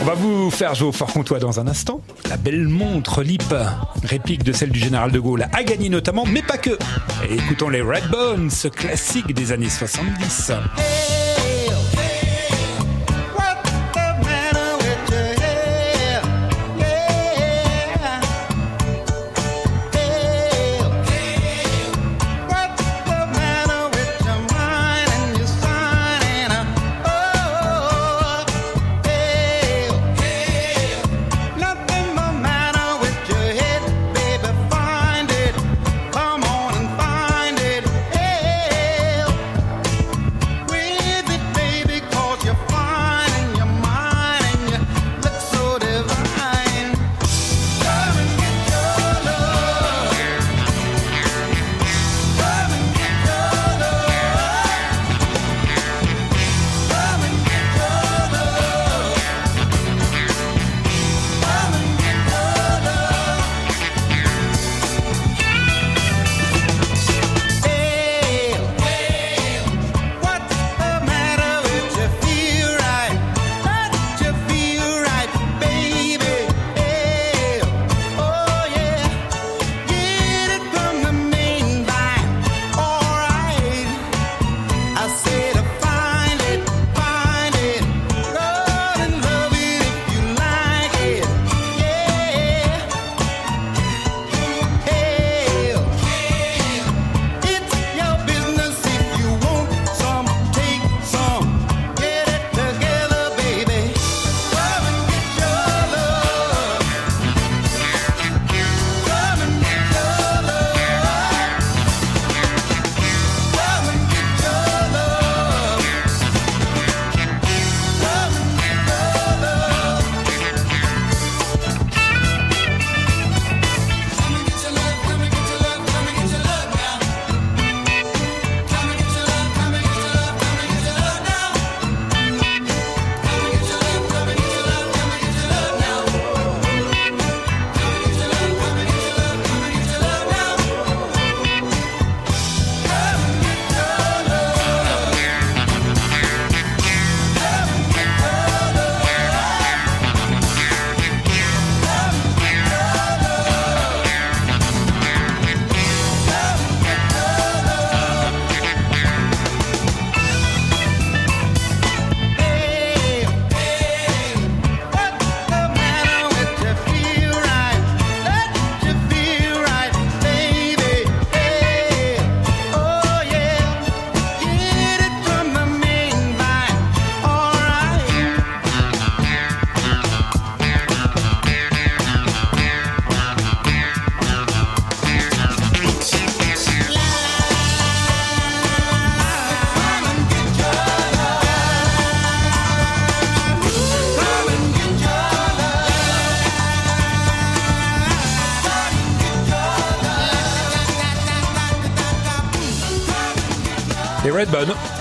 On va vous faire jouer au fort comtois dans un instant. La belle montre LIP, réplique de celle du général de Gaulle, a gagné notamment, mais pas que. Écoutons les Redbones, ce classique des années 70.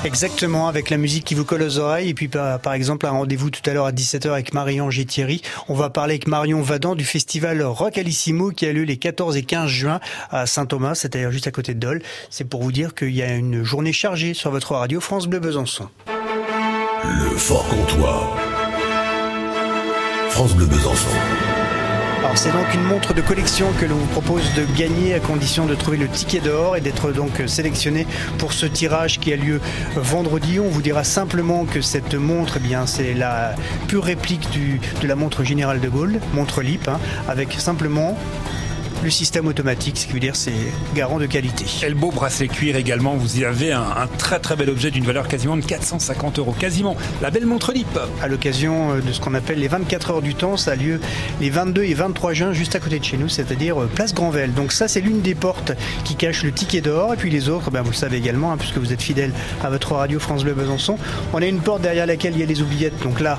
Exactement, avec la musique qui vous colle aux oreilles. Et puis, par, exemple, un rendez-vous tout à l'heure à 17h avec Marion G. Thierry. On va parler avec Marion Vadan du festival Rock Alissimo qui a lieu les 14 et 15 juin à Saint-Thomas, c'est-à-dire juste à côté de Dole. C'est pour vous dire qu'il y a une journée chargée sur votre radio France Bleu Besançon. Le Fort Comtois. France Bleu Besançon. C'est donc une montre de collection que l'on vous propose de gagner à condition de trouver le ticket d'or et d'être donc sélectionné pour ce tirage qui a lieu vendredi. On vous dira simplement que cette montre, eh bien c'est la pure réplique de la montre générale de Gaulle, montre LIP, hein, avec simplement le système automatique, ce qui veut dire c'est garant de qualité. Beau bracelet cuir également, vous y avez un, très très bel objet d'une valeur quasiment de 450 euros, quasiment. La belle montre LIP. À l'occasion euh, de ce qu'on appelle les 24 heures du temps, ça a lieu les 22 et 23 juin juste à côté de chez nous, c'est-à-dire euh, place Granvelle. Donc ça c'est l'une des portes qui cache le ticket d'or et puis les autres, ben, vous le savez également, hein, puisque vous êtes fidèle à votre radio France Bleu Besançon. On a une porte derrière laquelle il y a les oubliettes, donc là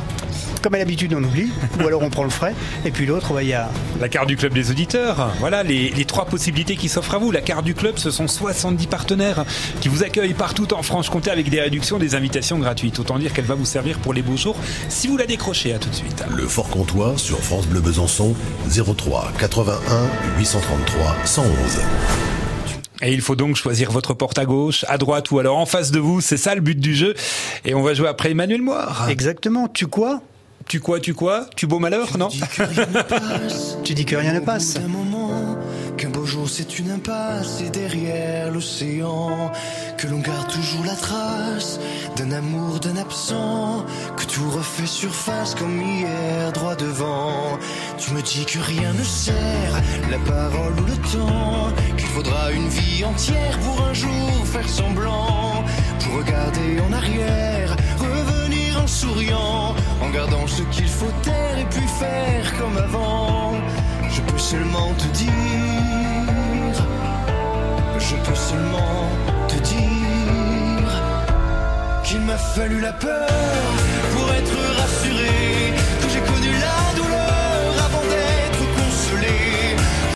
comme à l'habitude, on oublie, ou alors on prend le frais. Et puis l'autre, il y a. La carte du club des auditeurs. Voilà les, trois possibilités qui s'offrent à vous. La carte du club, ce sont 70 partenaires qui vous accueillent partout en Franche-Comté avec des réductions, des invitations gratuites. Autant dire qu'elle va vous servir pour les beaux jours si vous la décrochez. À tout de suite. Le Fort Comtois sur France Bleu Besançon 03 81 833 111. Et il faut donc choisir votre porte à gauche, à droite ou alors en face de vous. C'est ça le but du jeu. Et on va jouer après Emmanuel Moire. Exactement. Tu quoi Tu quoi, tu quoi Tu beau malheur, non Tu dis que rien ne passe. Qu'un beau jour c'est une impasse et derrière l'océan que l'on garde toujours la trace d'un amour d'un absent que tout refait surface comme hier droit devant. Tu me dis que rien ne sert, la parole ou le temps, qu'il faudra une vie entière pour un jour faire semblant, pour regarder en arrière, gardant ce qu'il faut taire et puis faire comme avant. Je peux seulement te dire, je peux seulement te dire qu'il m'a fallu la peur pour être rassuré